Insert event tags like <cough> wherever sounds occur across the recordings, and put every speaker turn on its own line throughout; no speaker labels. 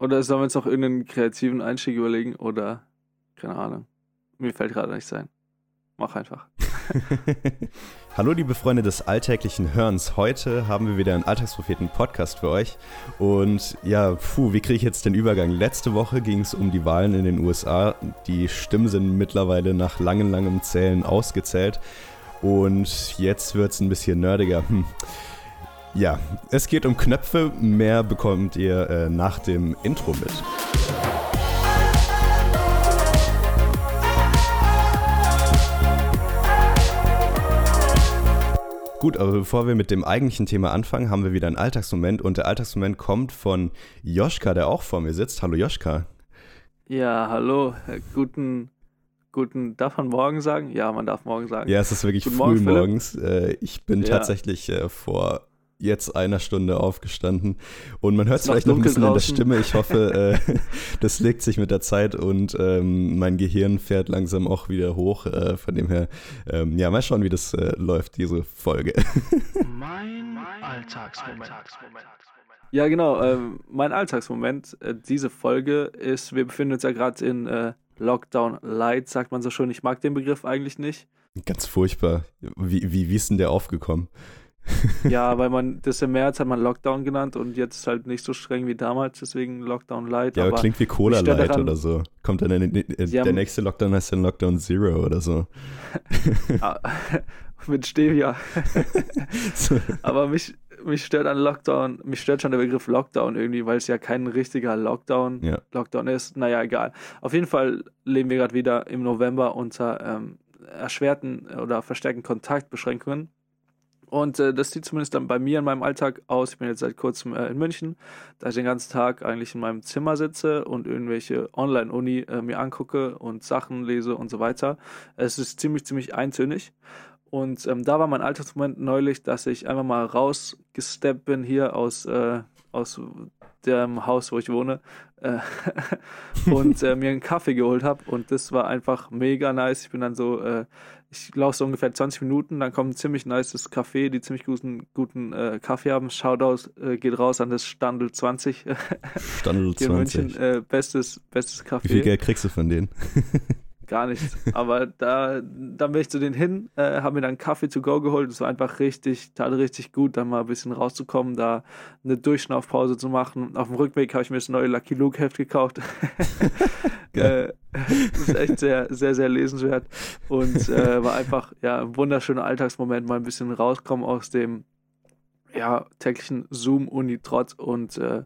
Oder sollen wir uns noch irgendeinen kreativen Einstieg überlegen? Oder, keine Ahnung. Mir fällt gerade nichts ein. Mach einfach. <laughs>
Hallo liebe Freunde des alltäglichen Hörens. Heute haben wir wieder einen Alltagspropheten-Podcast für euch. Und ja, puh, wie kriege ich jetzt den Übergang? Letzte Woche ging es um die Wahlen in den USA. Die Stimmen sind mittlerweile nach langem, langem Zählen ausgezählt. Und jetzt wird es ein bisschen nerdiger. Hm. Ja, es geht um Knöpfe. Mehr bekommt ihr äh, nach dem Intro mit. Gut, aber bevor wir mit dem eigentlichen Thema anfangen, haben wir wieder einen Alltagsmoment und der Alltagsmoment kommt von Joschka, der auch vor mir sitzt. Hallo Joschka.
Ja, hallo. Guten, guten, darf man morgen sagen? Ja, man darf morgen sagen.
Ja, es ist wirklich guten früh morgen, morgens. Äh, ich bin ja. tatsächlich äh, vor jetzt einer Stunde aufgestanden. Und man hört es vielleicht noch ein bisschen draußen. in der Stimme. Ich hoffe, <laughs> äh, das legt sich mit der Zeit und ähm, mein Gehirn fährt langsam auch wieder hoch. Äh, von dem her, ähm, ja, mal schauen, wie das äh, läuft, diese Folge. <laughs>
mein Alltagsmoment. Ja, genau. Ähm, mein Alltagsmoment, äh, diese Folge ist, wir befinden uns ja gerade in äh, Lockdown Light, sagt man so schon. Ich mag den Begriff eigentlich nicht.
Ganz furchtbar. Wie, wie, wie ist denn der aufgekommen? <laughs>
ja, weil man das im März hat man Lockdown genannt und jetzt halt nicht so streng wie damals, deswegen Lockdown Light.
Ja, aber, aber klingt wie Cola Light daran, oder so. Kommt dann der, der, der nächste Lockdown heißt dann Lockdown Zero oder so. <laughs>
Ah, <laughs> mit Stevia. aber mich, mich stört an Lockdown, mich stört schon der Begriff Lockdown irgendwie, weil es ja kein richtiger Lockdown, ja. Lockdown ist. Naja, egal. Auf jeden Fall leben wir gerade wieder im November unter ähm, erschwerten oder verstärkten Kontaktbeschränkungen. Und äh, das sieht zumindest dann bei mir in meinem Alltag aus. Ich bin jetzt seit kurzem äh, in München, da ich den ganzen Tag eigentlich in meinem Zimmer sitze und irgendwelche Online-Uni äh, mir angucke und Sachen lese und so weiter. Es ist ziemlich, ziemlich eintönig. Und ähm, da war mein Alltagsmoment neulich, dass ich einfach mal rausgesteppt bin hier aus, äh, aus dem Haus, wo ich wohne, äh, <laughs> und äh, mir einen Kaffee geholt habe. Und das war einfach mega nice. Ich bin dann so ich laufe so ungefähr 20 Minuten, dann kommt ein ziemlich nices Café, die ziemlich guten, guten äh, Kaffee haben. Shoutout äh, geht raus an das Standel 20.
Standel 20. <laughs> Hier in München,
äh, bestes, bestes Café.
Wie viel Geld kriegst du von denen? <laughs>
Gar nichts. <laughs> Aber da, dann bin ich zu denen hin, äh, habe mir dann Kaffee to go geholt. Es war einfach richtig, tat richtig gut, dann mal ein bisschen rauszukommen, da eine Durchschnaufpause zu machen. Auf dem Rückweg habe ich mir das neue Lucky Luke Heft gekauft. <laughs> äh, das ist echt sehr, sehr, sehr lesenswert. Und äh, war einfach ja, ein wunderschöner Alltagsmoment, mal ein bisschen rauskommen aus dem ja, täglichen Zoom-Uni-Trott und äh,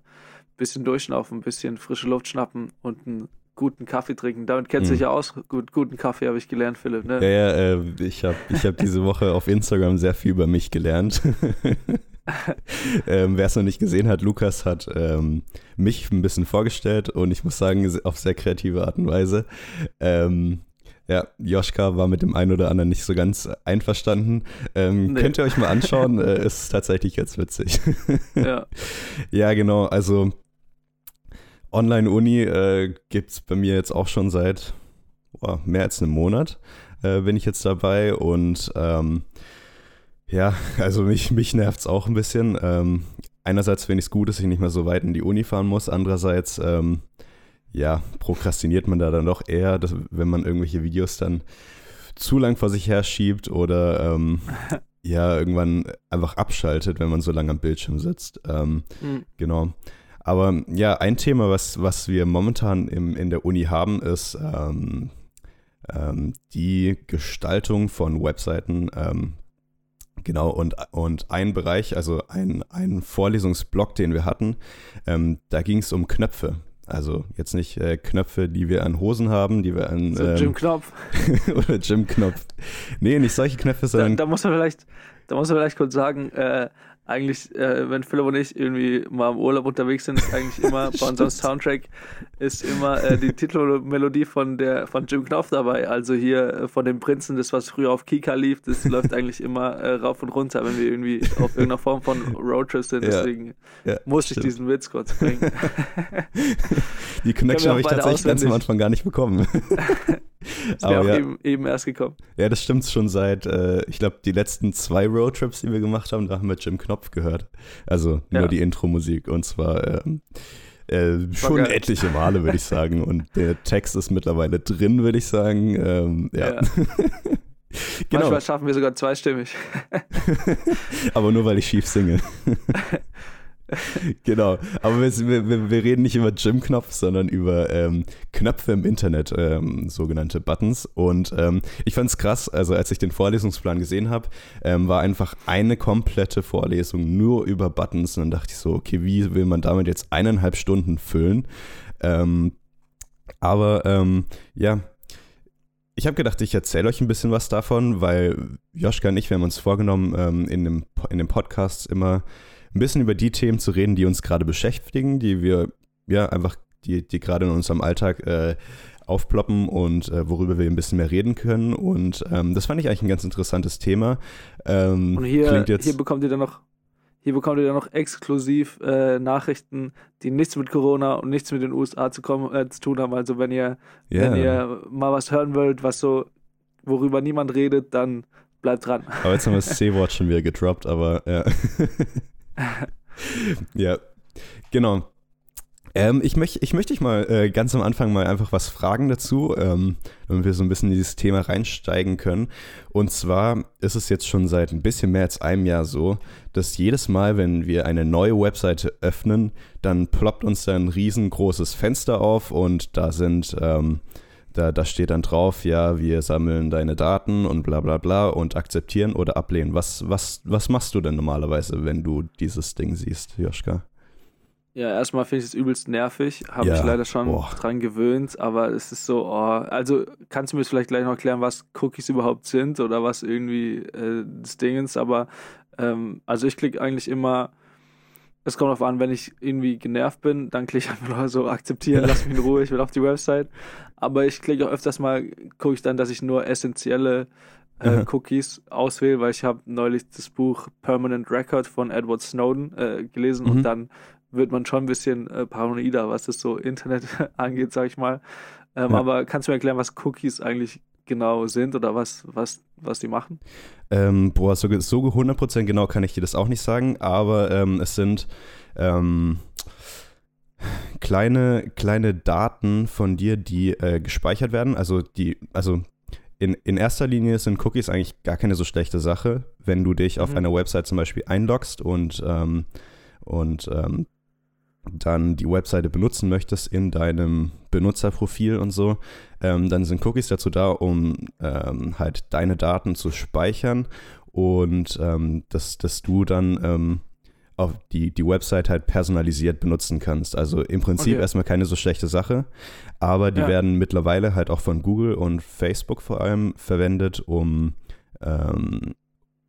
bisschen durchschnaufen, ein bisschen frische Luft schnappen und ein guten Kaffee trinken. Damit kennst du mhm. dich ja aus. Gut, guten Kaffee habe ich gelernt, Philipp. Ne?
Ja, ja, äh, ich habe ich hab diese Woche auf Instagram sehr viel über mich gelernt. <laughs> ähm, Wer es noch nicht gesehen hat, Lukas hat ähm, mich ein bisschen vorgestellt und ich muss sagen, auf sehr kreative Art und Weise. Ähm, ja, Joschka war mit dem einen oder anderen nicht so ganz einverstanden. Ähm, nee. Könnt ihr euch mal anschauen, <laughs> äh, ist tatsächlich jetzt witzig. ja. <laughs> ja, genau. Also Online-Uni äh, gibt es bei mir jetzt auch schon seit oh, mehr als einem Monat äh, bin ich jetzt dabei und ähm, ja, <laughs> also mich, mich nervt es auch ein bisschen. Ähm, einerseits finde ich es gut, dass ich nicht mehr so weit in die Uni fahren muss, andererseits ähm, ja, prokrastiniert man da dann doch eher, dass, wenn man irgendwelche Videos dann zu lang vor sich her schiebt oder ähm, <laughs> ja, irgendwann einfach abschaltet, wenn man so lange am Bildschirm sitzt. Mhm. Genau. Aber ja, ein Thema, was, was wir momentan im, in der Uni haben, ist ähm, ähm, die Gestaltung von Webseiten. Ähm, genau, und, und ein Bereich, also ein, ein Vorlesungsblock, den wir hatten, ähm, da ging es um Knöpfe. Also jetzt nicht äh, Knöpfe, die wir an Hosen haben, die wir an.
So Jim Knopf. <laughs>
oder Jim Knopf. Nee, nicht solche Knöpfe, sondern.
Da, da muss man vielleicht, da muss man vielleicht kurz sagen, äh, eigentlich, äh, wenn Philipp und ich irgendwie mal im Urlaub unterwegs sind, ist eigentlich immer <laughs> bei unserem Soundtrack ist immer äh, die Titelmelodie von der von Jim Knopf dabei. Also hier äh, von den Prinzen, das was früher auf Kika lief, das <laughs> läuft eigentlich immer äh, rauf und runter, wenn wir irgendwie auf <laughs> irgendeiner Form von Roadtrip sind. Deswegen ja, ja, musste ich diesen Witz kurz bringen.
die Connection habe ich tatsächlich ganz am Anfang gar nicht bekommen. <laughs>
Ist Aber ja. eben, eben, erst gekommen.
Ja, das stimmt schon seit, äh, ich glaube, die letzten zwei Roadtrips, die wir gemacht haben, da haben wir Jim Knopf gehört. Also nur ja. die Intro-Musik. Und zwar, ähm, Äh, schon geil. etliche Male, würde ich sagen. <laughs> Und der Text ist mittlerweile drin, würde ich sagen. Ähm, ja. ja. <laughs>
genau. Manchmal schaffen wir sogar zweistimmig.
Aber nur, weil ich schief singe. <laughs> genau, aber wir, wir, wir, reden nicht über Gym-Knopf, sondern über ähm, Knöpfe im Internet, ähm, sogenannte Buttons. Und ähm, ich fand es krass, also als ich den Vorlesungsplan gesehen habe, ähm, war einfach eine komplette Vorlesung nur über Buttons. Und dann dachte ich so, okay, wie will man damit jetzt eineinhalb Stunden füllen? Ähm, aber ähm, ja, ich habe gedacht, ich erzähle euch ein bisschen was davon, weil Joschka und ich, wir haben uns vorgenommen, in, dem, in dem Podcast immer ein bisschen über die Themen zu reden, die uns gerade beschäftigen, die wir ja einfach, die, die gerade in unserem Alltag äh, aufploppen und äh, worüber wir ein bisschen mehr reden können. Und ähm, das fand ich eigentlich ein ganz interessantes Thema.
Ähm, und hier, hier bekommt ihr dann noch hier bekommt ihr dann noch exklusiv äh, Nachrichten, die nichts mit Corona und nichts mit den USA zu, kommen, äh, zu tun haben. Also wenn ihr, yeah. wenn ihr mal was hören wollt, was so, worüber niemand redet, dann bleibt dran.
Aber jetzt haben wir das <laughs> C-Wort schon wieder gedroppt, aber ja. <laughs> <laughs> ja, genau. Ähm, ich möchte ich möcht dich mal äh, ganz am Anfang mal einfach was fragen dazu, ähm, damit wir so ein bisschen in dieses Thema reinsteigen können. Und zwar ist es jetzt schon seit ein bisschen mehr als einem Jahr so, dass jedes Mal, wenn wir eine neue Webseite öffnen, dann ploppt uns da ein riesengroßes Fenster auf und da sind ähm, da, da steht dann drauf, ja, wir sammeln deine Daten und bla bla bla und akzeptieren oder ablehnen. Was, was, was machst du denn normalerweise, wenn du dieses Ding siehst, Joschka?
Ja, erstmal finde ich es übelst nervig. Habe ja, ich leider schon boah. dran gewöhnt, aber es ist so, oh, also kannst du mir vielleicht gleich noch erklären, was Cookies überhaupt sind oder was irgendwie äh, das Ding ist, aber ähm, also ich klicke eigentlich immer es kommt darauf an, wenn ich irgendwie genervt bin, dann klicke ich einfach nur so akzeptieren, lass mich in Ruhe, ich will auf die Website. Aber ich klicke auch öfters mal, gucke ich dann, dass ich nur essentielle äh, Cookies auswähle, weil ich habe neulich das Buch Permanent Record von Edward Snowden äh, gelesen mhm. und dann wird man schon ein bisschen äh, paranoider, was das so Internet <laughs> angeht, sag ich mal. Ähm, ja. Aber kannst du mir erklären, was Cookies eigentlich genau sind oder was, was, was die machen?
Ähm, boah, so, so 100% genau kann ich dir das auch nicht sagen, aber ähm, es sind ähm, kleine, kleine Daten von dir, die äh, gespeichert werden. Also die, also in, in erster Linie sind Cookies eigentlich gar keine so schlechte Sache, wenn du dich mhm. auf einer Website zum Beispiel einloggst und, ähm, und ähm, dann die Webseite benutzen möchtest in deinem Benutzerprofil und so, ähm, dann sind Cookies dazu da, um ähm, halt deine Daten zu speichern und ähm, dass, dass du dann ähm, auf die, die Website halt personalisiert benutzen kannst. Also im Prinzip okay. erstmal keine so schlechte Sache, aber die ja. werden mittlerweile halt auch von Google und Facebook vor allem verwendet, um ähm,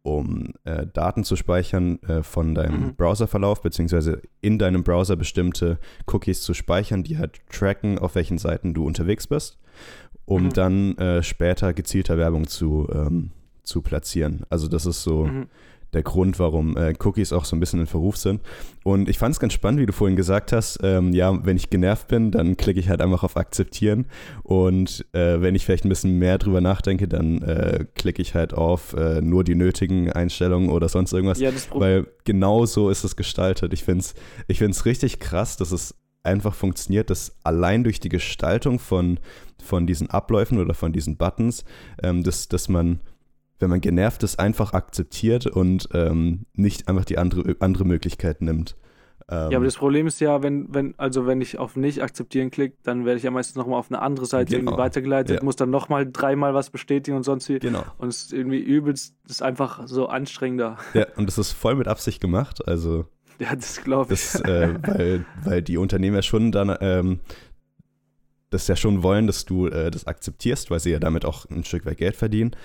um äh, Daten zu speichern äh, von deinem mhm. Browserverlauf, beziehungsweise in deinem Browser bestimmte Cookies zu speichern, die halt tracken, auf welchen Seiten du unterwegs bist, um mhm. dann äh, später gezielter Werbung zu, ähm, zu platzieren. Also das ist so mhm der Grund, warum äh, Cookies auch so ein bisschen in Verruf sind. Und ich fand es ganz spannend, wie du vorhin gesagt hast, ähm, ja, wenn ich genervt bin, dann klicke ich halt einfach auf Akzeptieren. Und äh, wenn ich vielleicht ein bisschen mehr drüber nachdenke, dann äh, klicke ich halt auf äh, nur die nötigen Einstellungen oder sonst irgendwas. Ja, das Weil genau so ist es gestaltet. Ich finde es ich find's richtig krass, dass es einfach funktioniert, dass allein durch die Gestaltung von, von diesen Abläufen oder von diesen Buttons, ähm, dass, dass man wenn man genervt ist, einfach akzeptiert und ähm, nicht einfach die andere, andere Möglichkeit nimmt.
Ähm, ja, aber das Problem ist ja, wenn, wenn, also wenn ich auf nicht akzeptieren klicke, dann werde ich ja meistens nochmal auf eine andere Seite genau. irgendwie weitergeleitet, ja. muss dann nochmal dreimal was bestätigen und sonst wie.
Genau.
Und es ist irgendwie übelst, ist einfach so anstrengender.
Ja, und das ist voll mit Absicht gemacht, also. <laughs>
Ja, das glaube ich.
Das, äh, weil, weil die Unternehmer schon dann ähm, das ja schon wollen, dass du äh, das akzeptierst, weil sie ja damit auch ein Stück weit Geld verdienen.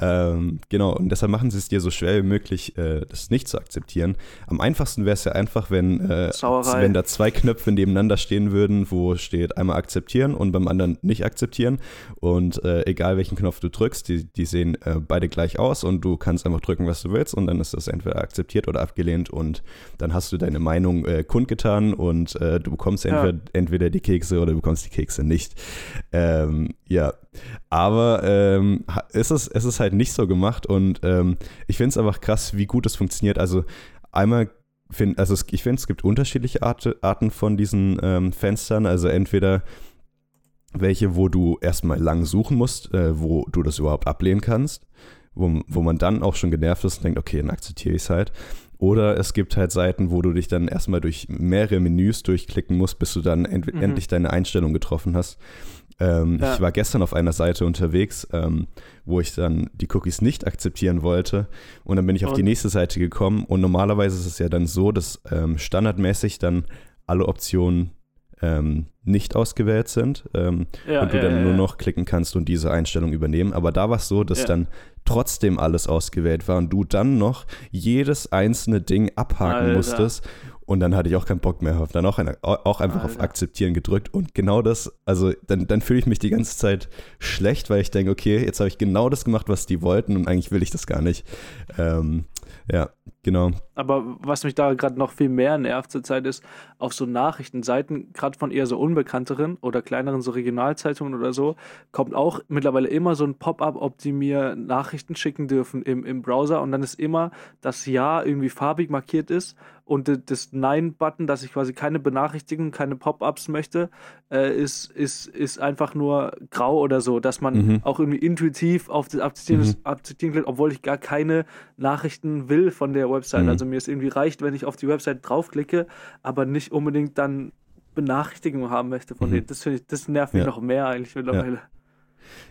Ähm, genau, und deshalb machen sie es dir so schwer wie möglich, äh, das nicht zu akzeptieren. Am einfachsten wäre es ja einfach, wenn, äh, wenn da zwei Knöpfe nebeneinander stehen würden, wo steht einmal akzeptieren und beim anderen nicht akzeptieren. Und äh, egal welchen Knopf du drückst, die, die sehen äh, beide gleich aus und du kannst einfach drücken, was du willst und dann ist das entweder akzeptiert oder abgelehnt und dann hast du deine Meinung äh, kundgetan und äh, du bekommst entweder, ja. entweder die Kekse oder du bekommst die Kekse nicht. Ähm, ja, aber ähm, ist es, es ist halt nicht so gemacht und ähm, ich finde es einfach krass, wie gut es funktioniert. Also einmal find, also es, ich finde, es gibt unterschiedliche Art, Arten von diesen ähm, Fenstern. Also entweder welche, wo du erstmal lang suchen musst, äh, wo du das überhaupt ablehnen kannst, wo, wo man dann auch schon genervt ist und denkt, okay, dann akzeptiere ich es halt. Oder es gibt halt Seiten, wo du dich dann erstmal durch mehrere Menüs durchklicken musst, bis du dann mhm. endlich deine Einstellung getroffen hast. Ähm, ja. Ich war gestern auf einer Seite unterwegs, ähm, wo ich dann die Cookies nicht akzeptieren wollte. Und dann bin ich auf und? die nächste Seite gekommen. Und normalerweise ist es ja dann so, dass ähm, standardmäßig dann alle Optionen ähm, nicht ausgewählt sind ähm, ja, und du ja, dann nur noch klicken kannst und diese Einstellung übernehmen. Aber da war es so, dass dann trotzdem alles ausgewählt war und du dann noch jedes einzelne Ding abhaken Alter. musstest. Und dann hatte ich auch keinen Bock mehr auf. Dann auch, eine, auch einfach Alter. auf Akzeptieren gedrückt. Und genau das, also dann, dann fühle ich mich die ganze Zeit schlecht, weil ich denke, okay, jetzt habe ich genau das gemacht, was die wollten und eigentlich will ich das gar nicht. Ähm, ja, genau.
Aber was mich da gerade noch viel mehr nervt zurzeit ist, auf so Nachrichtenseiten, gerade von eher so unbekannteren oder kleineren so Regionalzeitungen oder so, kommt auch mittlerweile immer so ein Pop-up, ob die mir Nachrichten schicken dürfen im, im Browser und dann ist immer das Ja irgendwie farbig markiert ist und das Nein-Button, dass ich quasi keine Benachrichtigungen, keine Pop-ups möchte, äh, ist, ist, ist einfach nur grau oder so, dass man mhm. auch irgendwie intuitiv auf das Akzeptieren, mhm. Akzeptieren klickt, obwohl ich gar keine Nachrichten will von der Website. Mhm. Also mir ist irgendwie reicht, wenn ich auf die Website draufklicke, aber nicht unbedingt dann Benachrichtigungen haben möchte von mhm. denen. Das, ich, das nervt mich ja. noch mehr eigentlich mittlerweile.
Ja.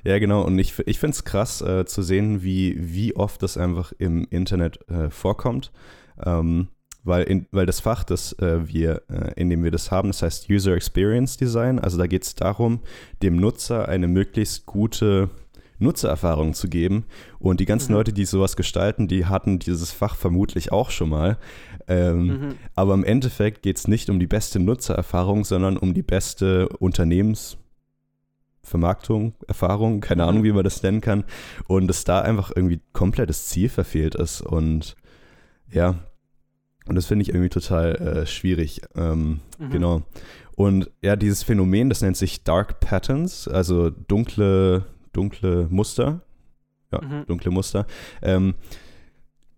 Ja, genau. Und ich, ich finde es krass äh, zu sehen, wie, wie oft das einfach im Internet äh, vorkommt. Ähm, weil, in, weil das Fach, das äh, wir, äh, in dem wir das haben, das heißt User Experience Design. Also da geht es darum, dem Nutzer eine möglichst gute Nutzererfahrung zu geben. Und die ganzen mhm. Leute, die sowas gestalten, die hatten dieses Fach vermutlich auch schon mal. Ähm, mhm. Aber im Endeffekt geht es nicht um die beste Nutzererfahrung, sondern um die beste Unternehmensvermarktung, Erfahrung, keine mhm. Ahnung, wie man das nennen kann. Und dass da einfach irgendwie komplettes Ziel verfehlt ist. Und ja, und das finde ich irgendwie total äh, schwierig. Ähm, mhm. Genau. Und ja, dieses Phänomen, das nennt sich Dark Patterns, also dunkle, dunkle Muster. Ja, mhm. dunkle Muster. Ähm,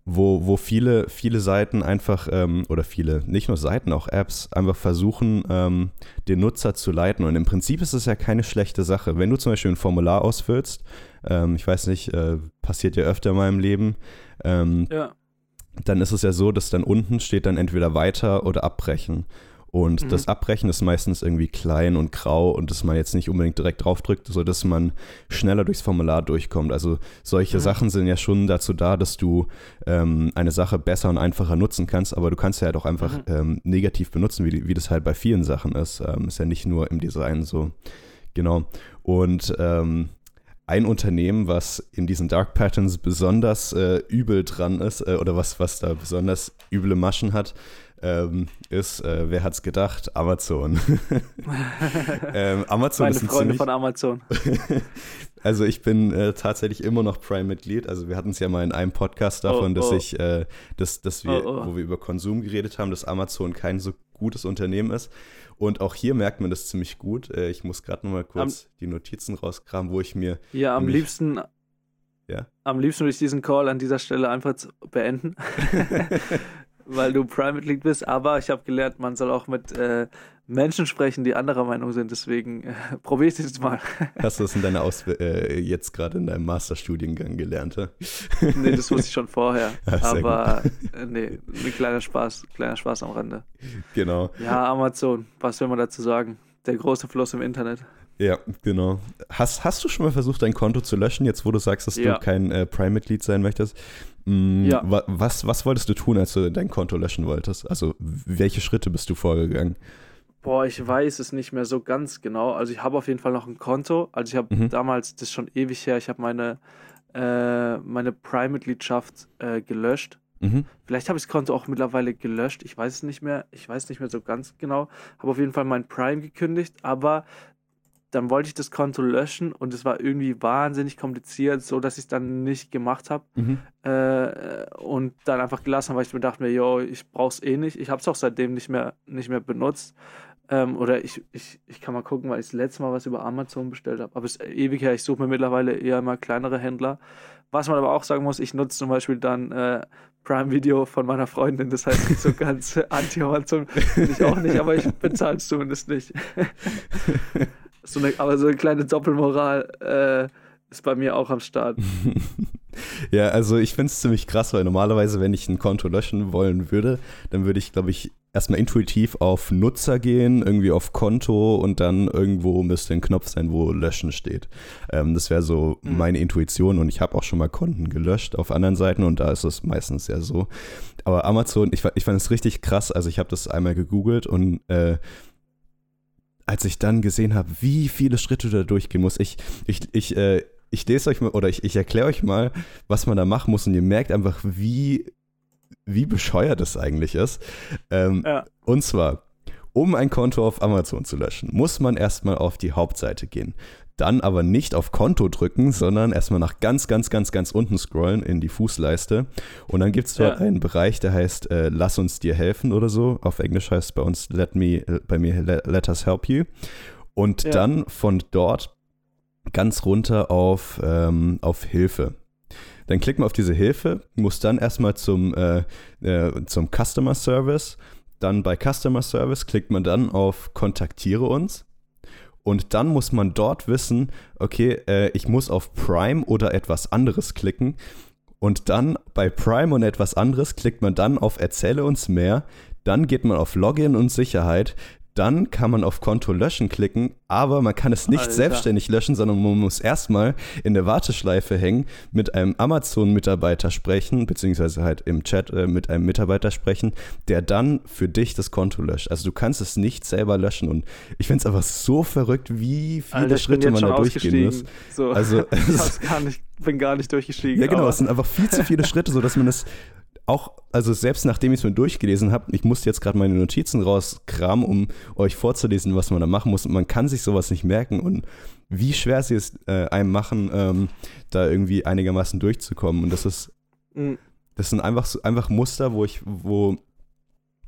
wo, wo viele, viele Seiten einfach, ähm, oder viele, nicht nur Seiten, auch Apps, einfach versuchen, ähm, den Nutzer zu leiten. Und im Prinzip ist es ja keine schlechte Sache. Wenn du zum Beispiel ein Formular ausfüllst, ähm, ich weiß nicht, äh, passiert ja öfter in meinem Leben, ähm, ja dann ist es ja so, dass dann unten steht dann entweder weiter oder abbrechen. Und mhm. das Abbrechen ist meistens irgendwie klein und grau und dass man jetzt nicht unbedingt direkt draufdrückt, sodass man schneller durchs Formular durchkommt. Also solche mhm. Sachen sind ja schon dazu da, dass du ähm, eine Sache besser und einfacher nutzen kannst, aber du kannst ja halt auch einfach mhm. ähm, negativ benutzen, wie, wie das halt bei vielen Sachen ist. Ähm, ist ja nicht nur im Design so. Genau. Und ähm, ein Unternehmen, was in diesen Dark Patterns besonders äh, übel dran ist äh, oder was, was da besonders üble Maschen hat, ähm, ist, äh, wer hat's gedacht? Amazon. <laughs> ähm, Amazon
Meine
ist ein
Freunde
ziemlich,
von Amazon. <laughs>
also ich bin äh, tatsächlich immer noch Prime-Mitglied. Also wir hatten es ja mal in einem Podcast davon, oh, dass oh. ich, äh, dass, dass wir, oh, oh, wo wir über Konsum geredet haben, dass Amazon kein so gutes Unternehmen ist. Und auch hier merkt man das ziemlich gut. Äh, ich muss gerade noch mal kurz am, die Notizen rauskramen, wo ich mir.
Ja, am liebsten. Ja. Am liebsten würde ich diesen Call an dieser Stelle einfach beenden. <laughs> weil du Prime-Mitglied bist, aber ich habe gelernt, man soll auch mit äh, Menschen sprechen, die anderer Meinung sind. Deswegen äh, <laughs> probiere ich es jetzt mal. <laughs>
Hast du das in deiner Aus äh, jetzt gerade in deinem Masterstudiengang gelernt? Ja? <laughs>
nee, das wusste ich schon vorher. Ja, aber äh, nee, ein kleiner Spaß, kleiner Spaß am Rande.
Genau.
Ja, Amazon, was will man dazu sagen? Der große Fluss im Internet.
Ja, genau. Hast, hast du schon mal versucht, dein Konto zu löschen, jetzt wo du sagst, dass ja. du kein äh, Prime-Mitglied sein möchtest? Mm, ja. Was, was wolltest du tun, als du dein Konto löschen wolltest? Also, welche Schritte bist du vorgegangen?
Boah, ich weiß es nicht mehr so ganz genau. Also, ich habe auf jeden Fall noch ein Konto. Also, ich habe mhm. damals, das ist schon ewig her, ich habe meine, äh, meine Prime-Mitgliedschaft äh, gelöscht. Mhm. Vielleicht habe ich das Konto auch mittlerweile gelöscht. Ich weiß es nicht mehr. Ich weiß nicht mehr so ganz genau. Habe auf jeden Fall mein Prime gekündigt, aber dann wollte ich das Konto löschen und es war irgendwie wahnsinnig kompliziert, so dass ich es dann nicht gemacht habe mhm. äh, und dann einfach gelassen, weil ich mir dachte mir, yo, ich brauch's eh nicht. Ich habe es auch seitdem nicht mehr nicht mehr benutzt Ähm, oder ich, ich, ich kann mal gucken, weil ich das letzte Mal was über Amazon bestellt habe. Aber es ist ewig her. Ich suche mir mittlerweile eher mal kleinere Händler. Was man aber auch sagen muss, ich nutze zum Beispiel dann äh, Prime Video von meiner Freundin. Das heißt, so <laughs> ganz anti-Amazon bin ich auch nicht, aber ich bezahle es zumindest nicht. <laughs> so eine, aber so eine kleine Doppelmoral äh, ist bei mir auch am Start. <laughs>
ja, also ich finde es ziemlich krass, weil normalerweise, wenn ich ein Konto löschen wollen würde, dann würde ich, glaube ich, erstmal intuitiv auf Nutzer gehen, irgendwie auf Konto und dann irgendwo müsste ein Knopf sein, wo Löschen steht. Ähm, das wäre so mhm. meine Intuition und ich habe auch schon mal Konten gelöscht auf anderen Seiten und da ist es meistens ja so. Aber Amazon, ich, ich fand es richtig krass, also ich habe das einmal gegoogelt und äh, als ich dann gesehen habe, wie viele Schritte du da durchgehen musst, ich, ich, ich, äh, ich lese euch mal oder ich, ich erkläre euch mal, was man da machen muss und ihr merkt einfach, wie, wie bescheuert das eigentlich ist. Ähm, ja. Und zwar, um ein Konto auf Amazon zu löschen, muss man erstmal auf die Hauptseite gehen. Dann aber nicht auf Konto drücken, sondern erstmal nach ganz, ganz, ganz, ganz unten scrollen in die Fußleiste. Und dann gibt es dort ja. einen Bereich, der heißt äh, Lass uns dir helfen oder so. Auf Englisch heißt es bei uns Let me, äh, bei mir Let us help you. Und ja. dann von dort ganz runter auf, ähm, auf Hilfe. Dann klickt man auf diese Hilfe, muss dann erstmal zum, äh, äh, zum Customer Service. Dann bei Customer Service klickt man dann auf Kontaktiere uns. Und dann muss man dort wissen, okay, äh, ich muss auf Prime oder etwas anderes klicken. Und dann bei Prime und etwas anderes klickt man dann auf Erzähle uns mehr. Dann geht man auf Login und Sicherheit. Dann kann man auf Konto löschen klicken, aber man kann es nicht Alter. selbstständig löschen, sondern man muss erstmal in der Warteschleife hängen, mit einem Amazon-Mitarbeiter sprechen, beziehungsweise halt im Chat äh, mit einem Mitarbeiter sprechen, der dann für dich das Konto löscht. Also du kannst es nicht selber löschen und ich finde es einfach so verrückt, wie viele Alter, Schritte man da durchgehen muss.
So. Also, <laughs> ich <laughs> gar nicht, bin gar nicht durchgestiegen.
Ja, genau, es sind einfach viel zu viele Schritte, sodass man es auch, also selbst nachdem ich es mir durchgelesen habe, ich musste jetzt gerade meine Notizen rauskramen, um euch vorzulesen, was man da machen muss. Und man kann sich sowas nicht merken und wie schwer sie es äh, einem machen, ähm, da irgendwie einigermaßen durchzukommen. Und das ist, mhm. das sind einfach, einfach Muster, wo ich, wo,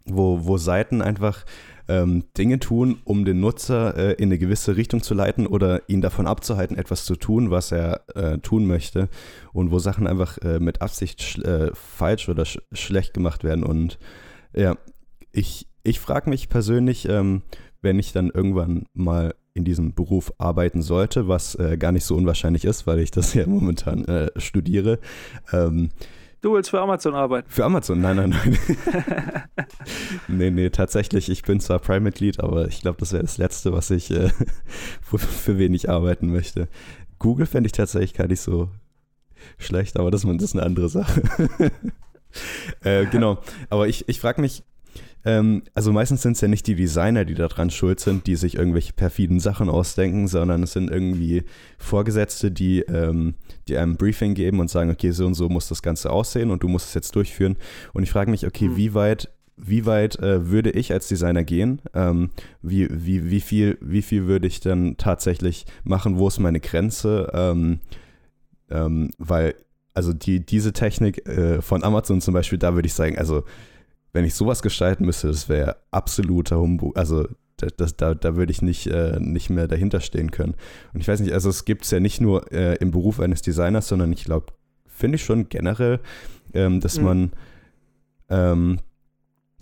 wo, wo Seiten einfach ähm, Dinge tun, um den Nutzer äh, in eine gewisse Richtung zu leiten oder ihn davon abzuhalten, etwas zu tun, was er äh, tun möchte und wo Sachen einfach äh, mit Absicht äh, falsch oder sch schlecht gemacht werden. Und ja, ich, ich frage mich persönlich, ähm, wenn ich dann irgendwann mal in diesem Beruf arbeiten sollte, was äh, gar nicht so unwahrscheinlich ist, weil ich das <laughs> ja momentan äh, studiere. Ähm,
Du willst für Amazon arbeiten?
Für Amazon? Nein, nein, nein. <laughs> nee, nee, tatsächlich, ich bin zwar Prime-Mitglied, aber ich glaube, das wäre das Letzte, was ich, äh, <laughs> für wen ich arbeiten möchte. Google fände ich tatsächlich gar nicht so schlecht, aber das, das ist eine andere Sache. <laughs> äh, genau, aber ich, ich frage mich, ähm, also meistens sind es ja nicht die Designer, die daran schuld sind, die sich irgendwelche perfiden Sachen ausdenken, sondern es sind irgendwie Vorgesetzte, die, ähm, die einem Briefing geben und sagen, okay, so und so muss das Ganze aussehen und du musst es jetzt durchführen. Und ich frage mich, okay, mhm. wie weit wie weit äh, würde ich als Designer gehen? Ähm, wie, wie, wie, viel, wie viel würde ich dann tatsächlich machen? Wo ist meine Grenze? Ähm, ähm, weil, also die, diese Technik äh, von Amazon zum Beispiel, da würde ich sagen, also wenn ich sowas gestalten müsste, das wäre absoluter Humbug. Also das, da, da würde ich nicht, äh, nicht mehr dahinter stehen können. Und ich weiß nicht, also es gibt es ja nicht nur äh, im Beruf eines Designers, sondern ich glaube, finde ich schon generell, ähm, dass mhm. man ähm,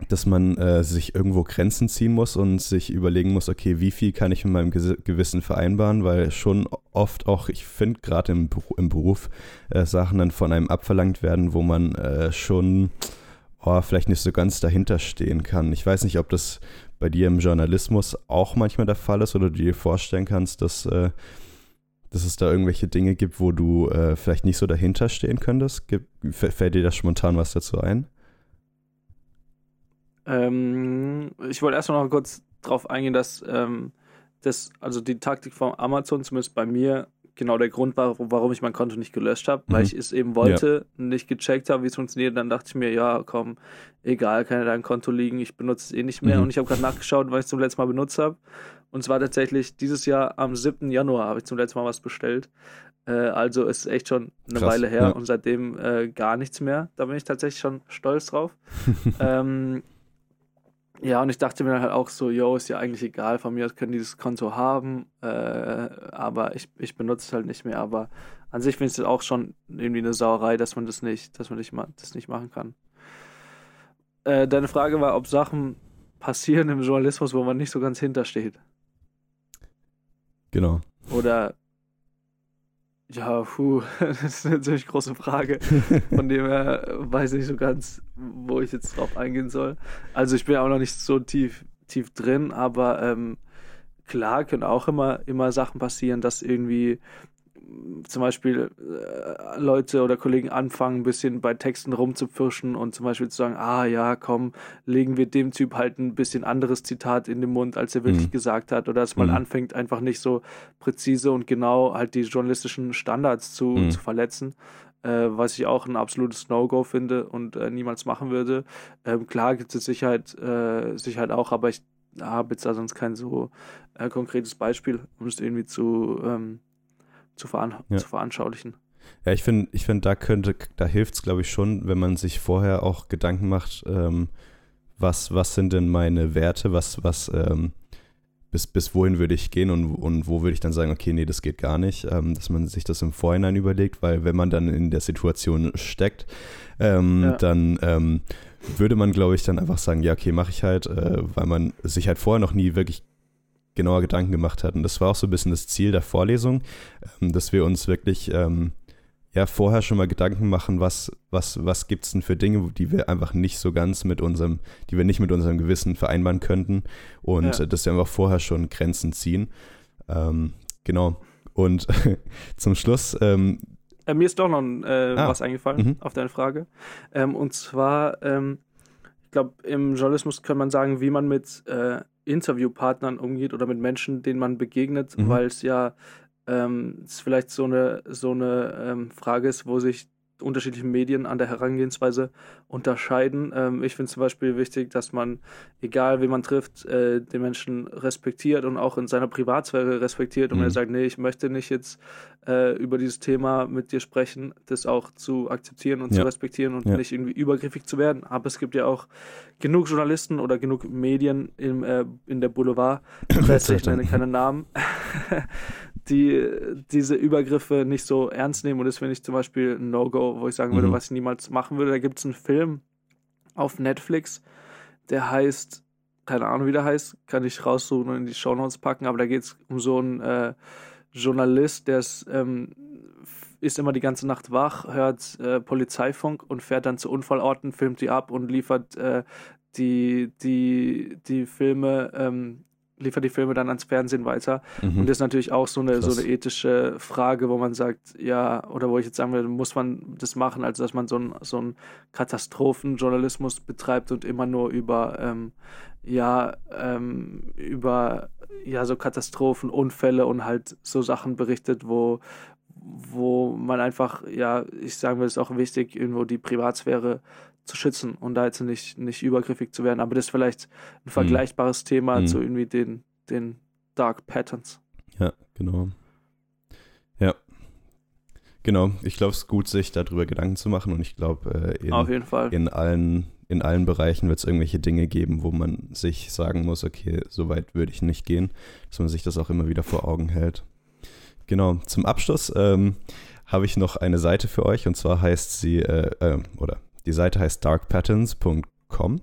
dass man äh, sich irgendwo Grenzen ziehen muss und sich überlegen muss, okay, wie viel kann ich mit meinem Gewissen vereinbaren, weil schon oft auch, ich finde gerade im, im, Beruf äh, Sachen dann von einem abverlangt werden, wo man äh, schon oh, vielleicht nicht so ganz dahinter stehen kann. Ich weiß nicht, ob das bei dir im Journalismus auch manchmal der Fall ist oder du dir vorstellen kannst, dass, äh, dass es da irgendwelche Dinge gibt, wo du äh, vielleicht nicht so dahinter stehen könntest. Gibt, fällt dir da spontan was dazu ein?
Ähm, ich wollte erstmal noch kurz darauf eingehen, dass ähm, das, also die Taktik von Amazon, zumindest bei mir, genau der Grund war, warum ich mein Konto nicht gelöscht habe, mhm. weil ich es eben wollte, ja. nicht gecheckt habe, wie es funktioniert. Dann dachte ich mir, ja, komm, egal, kann ja dein Konto liegen, ich benutze es eh nicht mehr. Mhm. Und ich habe gerade nachgeschaut, weil ich es zum letzten Mal benutzt habe. Und zwar tatsächlich dieses Jahr am 7. Januar habe ich zum letzten Mal was bestellt. Äh, also ist echt schon eine Krass, Weile her ja. und seitdem äh, gar nichts mehr. Da bin ich tatsächlich schon stolz drauf. <laughs> ähm, ja, und ich dachte mir dann halt auch so, yo, ist ja eigentlich egal, von mir aus können die das Konto haben, äh, aber ich, ich benutze es halt nicht mehr. Aber an sich finde ich es auch schon irgendwie eine Sauerei, dass man das nicht, dass man nicht, das nicht machen kann. Äh, deine Frage war, ob Sachen passieren im Journalismus, wo man nicht so ganz hintersteht.
Genau.
Oder ja, puh, <laughs> das ist eine ziemlich große Frage. Von dem her weiß ich nicht so ganz, wo ich jetzt drauf eingehen soll. Also ich bin auch noch nicht so tief, tief drin, aber ähm, klar können auch immer, immer Sachen passieren, dass irgendwie zum Beispiel äh, Leute oder Kollegen anfangen, ein bisschen bei Texten rumzupfirschen und zum Beispiel zu sagen, ah ja, komm, legen wir dem Typ halt ein bisschen anderes Zitat in den Mund, als er wirklich mhm. gesagt hat, oder dass man mhm. anfängt, einfach nicht so präzise und genau halt die journalistischen Standards zu, mhm. zu verletzen. Äh, was ich auch ein absolutes No-Go finde und äh, niemals machen würde. Ähm, klar gibt es Sicherheit, äh, Sicherheit auch, aber ich habe jetzt da sonst kein so äh, konkretes Beispiel, um es irgendwie zu, ähm, zu, veran ja. zu veranschaulichen.
Ja, ich finde, ich find, da könnte, da hilft es, glaube ich, schon, wenn man sich vorher auch Gedanken macht, ähm, was, was sind denn meine Werte, was, was, ähm, bis, bis wohin würde ich gehen und, und wo würde ich dann sagen, okay, nee, das geht gar nicht, ähm, dass man sich das im Vorhinein überlegt, weil wenn man dann in der Situation steckt, ähm, ja. dann ähm, würde man, glaube ich, dann einfach sagen, ja, okay, mache ich halt, äh, weil man sich halt vorher noch nie wirklich genauer Gedanken gemacht hat. Und das war auch so ein bisschen das Ziel der Vorlesung, ähm, dass wir uns wirklich ähm, ja vorher schon mal Gedanken machen, was, was, was gibt es denn für Dinge, die wir einfach nicht so ganz mit unserem, die wir nicht mit unserem Gewissen vereinbaren könnten und ja. dass wir einfach vorher schon Grenzen ziehen. Ähm, genau. Und <laughs> zum Schluss. Ähm,
äh, mir ist doch noch äh, ah. was eingefallen mhm. auf deine Frage. Ähm, und zwar, ähm, ich glaube, im Journalismus kann man sagen, wie man mit äh, Interviewpartnern umgeht oder mit Menschen, denen man begegnet, mhm. weil es ja ähm, es vielleicht so eine, so eine ähm, Frage ist, wo sich unterschiedliche Medien an der Herangehensweise unterscheiden. Ähm, ich finde zum Beispiel wichtig, dass man, egal wen man trifft, äh, den Menschen respektiert und auch in seiner Privatsphäre respektiert. Und mhm. wenn er sagt, nee, ich möchte nicht jetzt äh, über dieses Thema mit dir sprechen, das auch zu akzeptieren und ja. zu respektieren und ja. nicht irgendwie übergriffig zu werden. Aber es gibt ja auch genug Journalisten oder genug Medien im, äh, in der Boulevardpresse, <clears throat> ich nenne keine Namen, <laughs> die diese Übergriffe nicht so ernst nehmen und das finde ich zum Beispiel ein No-Go, wo ich sagen würde, mhm. was ich niemals machen würde. Da gibt es einen Film auf Netflix, der heißt, keine Ahnung wie der heißt, kann ich raussuchen und in die Shownotes packen, aber da geht es um so einen äh, Journalist, der ist, ähm, ist immer die ganze Nacht wach, hört äh, Polizeifunk und fährt dann zu Unfallorten, filmt die ab und liefert äh, die, die, die Filme ähm, liefert die Filme dann ans Fernsehen weiter. Mhm. Und das ist natürlich auch so eine, so eine ethische Frage, wo man sagt, ja, oder wo ich jetzt sagen würde, muss man das machen, also dass man so einen so Katastrophenjournalismus betreibt und immer nur über, ähm, ja, ähm, über ja, so Katastrophen, Unfälle und halt so Sachen berichtet, wo, wo man einfach, ja, ich sagen will, es ist auch wichtig, irgendwo die Privatsphäre zu schützen und da jetzt nicht, nicht übergriffig zu werden. Aber das ist vielleicht ein mhm. vergleichbares mhm. Thema mhm. zu irgendwie den, den Dark Patterns.
Ja, genau. Ja. Genau, ich glaube, es ist gut, sich darüber Gedanken zu machen und ich glaube, äh, in, in allen in allen Bereichen wird es irgendwelche Dinge geben, wo man sich sagen muss, okay, so weit würde ich nicht gehen, dass man sich das auch immer wieder vor Augen hält. Genau, zum Abschluss ähm, habe ich noch eine Seite für euch und zwar heißt sie, äh, äh, oder die Seite heißt darkpatterns.com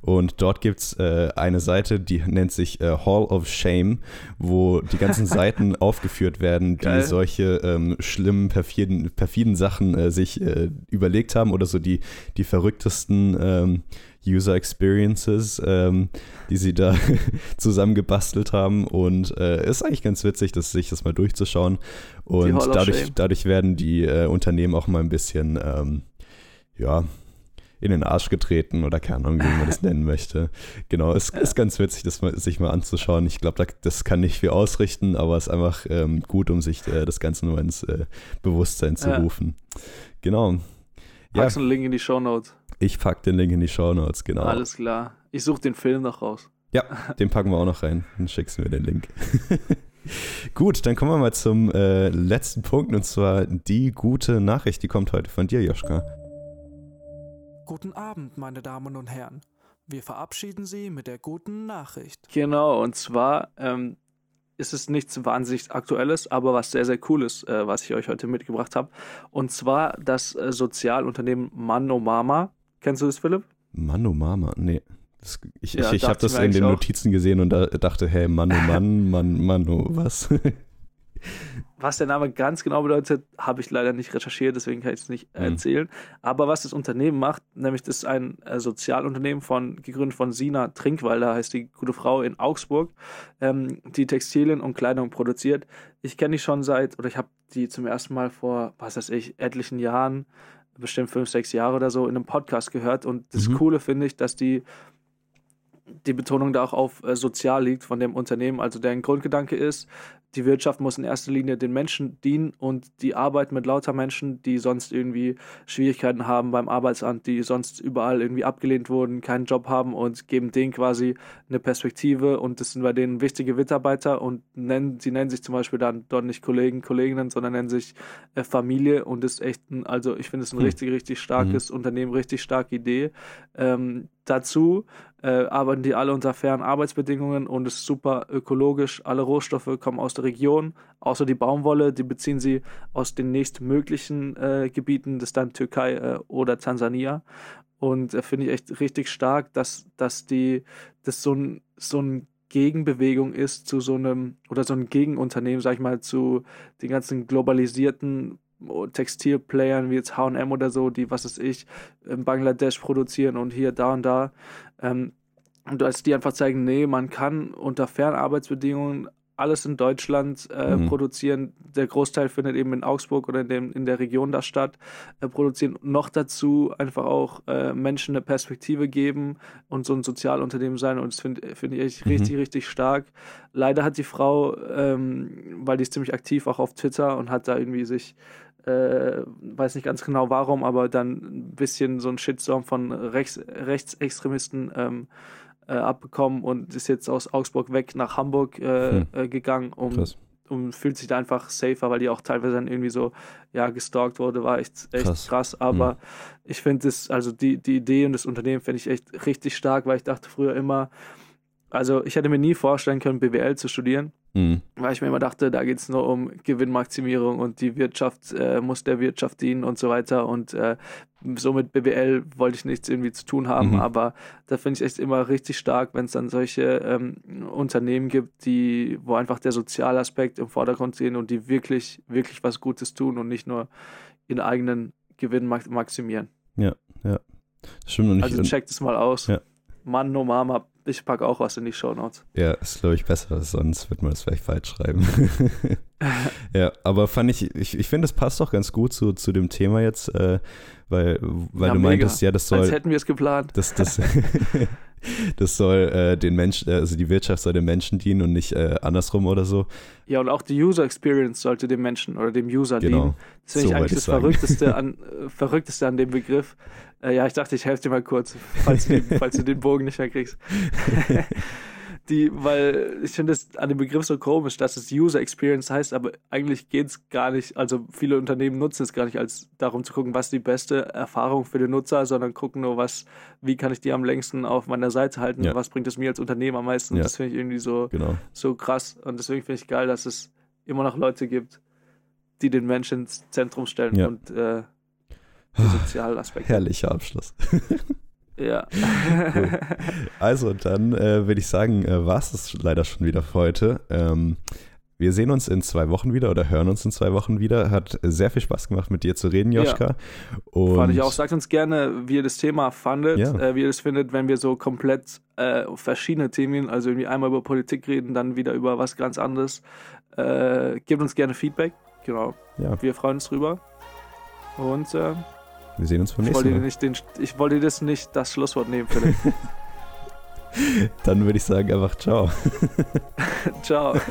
und dort gibt es äh, eine Seite, die nennt sich äh, Hall of Shame, wo die ganzen <laughs> Seiten aufgeführt werden, die Geil. solche ähm, schlimmen, perfiden, perfiden Sachen äh, sich äh, überlegt haben oder so die, die verrücktesten ähm, User Experiences, ähm, die sie da <laughs> zusammengebastelt haben. Und es äh, ist eigentlich ganz witzig, das, sich das mal durchzuschauen. Und dadurch, dadurch werden die äh, Unternehmen auch mal ein bisschen ähm, ja, in den Arsch getreten oder keine Ahnung, wie man das <laughs> nennen möchte. Genau, es ja. ist ganz witzig, das mal, sich mal anzuschauen. Ich glaube, das kann nicht viel ausrichten, aber es ist einfach ähm, gut, um sich äh, das Ganze nur ins äh, Bewusstsein zu ja. rufen. Genau.
Packst ja. einen Link in die Show Notes.
Ich pack den Link in die Show Notes, genau.
Alles klar. Ich suche den Film noch raus.
Ja, den packen wir auch noch rein. Dann schickst du mir den Link. <laughs> Gut, dann kommen wir mal zum äh, letzten Punkt und zwar die gute Nachricht, die kommt heute von dir, Joschka.
Guten Abend, meine Damen und Herren. Wir verabschieden Sie mit der guten Nachricht.
Genau, und zwar ähm, ist es nichts wahnsinnig Aktuelles, aber was sehr, sehr Cooles, äh, was ich euch heute mitgebracht habe. Und zwar das äh, Sozialunternehmen Mano Mama. Kennst du das, Philipp?
Mano Mama? Nee. Das, ich ja, ich, ich habe das in den Notizen gesehen und da dachte, hey, Mano Mann, Mann, Mano, was? <laughs>
Was der Name ganz genau bedeutet, habe ich leider nicht recherchiert, deswegen kann ich es nicht mhm. erzählen. Aber was das Unternehmen macht, nämlich das ist ein äh, Sozialunternehmen von, gegründet von Sina Trinkwalder, heißt die gute Frau in Augsburg, ähm, die Textilien und Kleidung produziert. Ich kenne die schon seit, oder ich habe die zum ersten Mal vor, was weiß ich, etlichen Jahren, bestimmt fünf, sechs Jahre oder so, in einem Podcast gehört. Und das mhm. Coole finde ich, dass die die Betonung da auch auf äh, sozial liegt von dem Unternehmen. Also deren Grundgedanke ist, die Wirtschaft muss in erster Linie den Menschen dienen und die Arbeit mit lauter Menschen, die sonst irgendwie Schwierigkeiten haben beim Arbeitsamt, die sonst überall irgendwie abgelehnt wurden, keinen Job haben und geben denen quasi eine Perspektive und das sind bei denen wichtige Mitarbeiter und nennen, sie nennen sich zum Beispiel dann dort nicht Kollegen, Kolleginnen, sondern nennen sich äh, Familie und ist echt ein, also ich finde es ein hm. richtig, richtig starkes mhm. Unternehmen, richtig starke Idee. Ähm, dazu äh, arbeiten die alle unter fairen Arbeitsbedingungen und ist super ökologisch. Alle Rohstoffe kommen aus der Region, außer die Baumwolle, die beziehen sie aus den nächstmöglichen äh, Gebieten, das ist dann Türkei äh, oder Tansania. Und äh, finde ich echt richtig stark, dass, dass die, das so ein, so ein Gegenbewegung ist zu so einem, oder so ein Gegenunternehmen, sag ich mal, zu den ganzen globalisierten Textilplayern wie jetzt HM oder so, die, was weiß ich, in Bangladesch produzieren und hier, da und da. Ähm, und als die einfach zeigen, nee, man kann unter fairen Arbeitsbedingungen alles in Deutschland äh, mhm. produzieren. Der Großteil findet eben in Augsburg oder in, dem, in der Region da statt. Äh, produzieren noch dazu einfach auch äh, Menschen eine Perspektive geben und so ein Sozialunternehmen sein. Und das finde find ich mhm. richtig, richtig stark. Leider hat die Frau, ähm, weil die ist ziemlich aktiv auch auf Twitter und hat da irgendwie sich äh, weiß nicht ganz genau warum, aber dann ein bisschen so ein Shitstorm von Rechts, Rechtsextremisten ähm, äh, abbekommen und ist jetzt aus Augsburg weg nach Hamburg äh, hm. Äh, gegangen, um, um fühlt sich da einfach safer, weil die auch teilweise dann irgendwie so ja gestalkt wurde, war echt, echt krass. krass. Aber hm. ich finde es, also die, die Idee und das Unternehmen finde ich echt richtig stark, weil ich dachte früher immer, also ich hätte mir nie vorstellen können, BWL zu studieren. Mhm. Weil ich mir immer dachte, da geht es nur um Gewinnmaximierung und die Wirtschaft äh, muss der Wirtschaft dienen und so weiter. Und äh, so mit BWL wollte ich nichts irgendwie zu tun haben. Mhm. Aber da finde ich echt immer richtig stark, wenn es dann solche ähm, Unternehmen gibt, die, wo einfach der Sozialaspekt im Vordergrund stehen und die wirklich, wirklich was Gutes tun und nicht nur ihren eigenen Gewinn maximieren.
Ja, ja. Das stimmt noch nicht.
Also checkt es mal aus. Ja. Mann, no Mama ich packe auch was in die Show Notes.
Ja, ist glaube ich besser, sonst wird man das vielleicht falsch schreiben. <laughs> ja, aber fand ich, ich, ich finde, es passt doch ganz gut zu, zu dem Thema jetzt, äh, weil, weil ja, du meintest, ja, das soll. Als
hätten wir es geplant.
Das, das, <laughs> das soll äh, den Menschen, äh, also die Wirtschaft soll den Menschen dienen und nicht äh, andersrum oder so.
Ja, und auch die User Experience sollte dem Menschen oder dem User genau. dienen. Das finde so ich eigentlich das Verrückteste an, <laughs> äh, Verrückteste an dem Begriff. Äh, ja, ich dachte, ich helfe dir mal kurz, falls du, <laughs> falls du den Bogen nicht mehr kriegst. <laughs> die, weil ich finde es an dem Begriff so komisch, dass es User Experience heißt, aber eigentlich geht es gar nicht, also viele Unternehmen nutzen es gar nicht als darum zu gucken, was die beste Erfahrung für den Nutzer, sondern gucken nur, was, wie kann ich die am längsten auf meiner Seite halten, ja. was bringt es mir als Unternehmen am meisten. Ja. Das finde ich irgendwie so, genau. so krass. Und deswegen finde ich geil, dass es immer noch Leute gibt, die den Menschen ins Zentrum stellen ja. und äh, die sozialen Aspekte.
Herrlicher Abschluss. <laughs>
Ja.
also, dann äh, würde ich sagen, äh, war es leider schon wieder für heute. Ähm, wir sehen uns in zwei Wochen wieder oder hören uns in zwei Wochen wieder. Hat sehr viel Spaß gemacht, mit dir zu reden, Joschka.
Ja. Fand ich auch. Sagt uns gerne, wie ihr das Thema fandet, ja. äh, wie ihr das findet, wenn wir so komplett äh, verschiedene Themen, also irgendwie einmal über Politik reden, dann wieder über was ganz anderes. Äh, gebt uns gerne Feedback. Genau. Ja. Wir freuen uns drüber. Und äh,
wir sehen uns beim nächsten Mal.
Nicht den, ich wollte das nicht das Schlusswort nehmen, Philipp. <laughs> <laughs>
Dann würde ich sagen einfach ciao.
ciao. <laughs>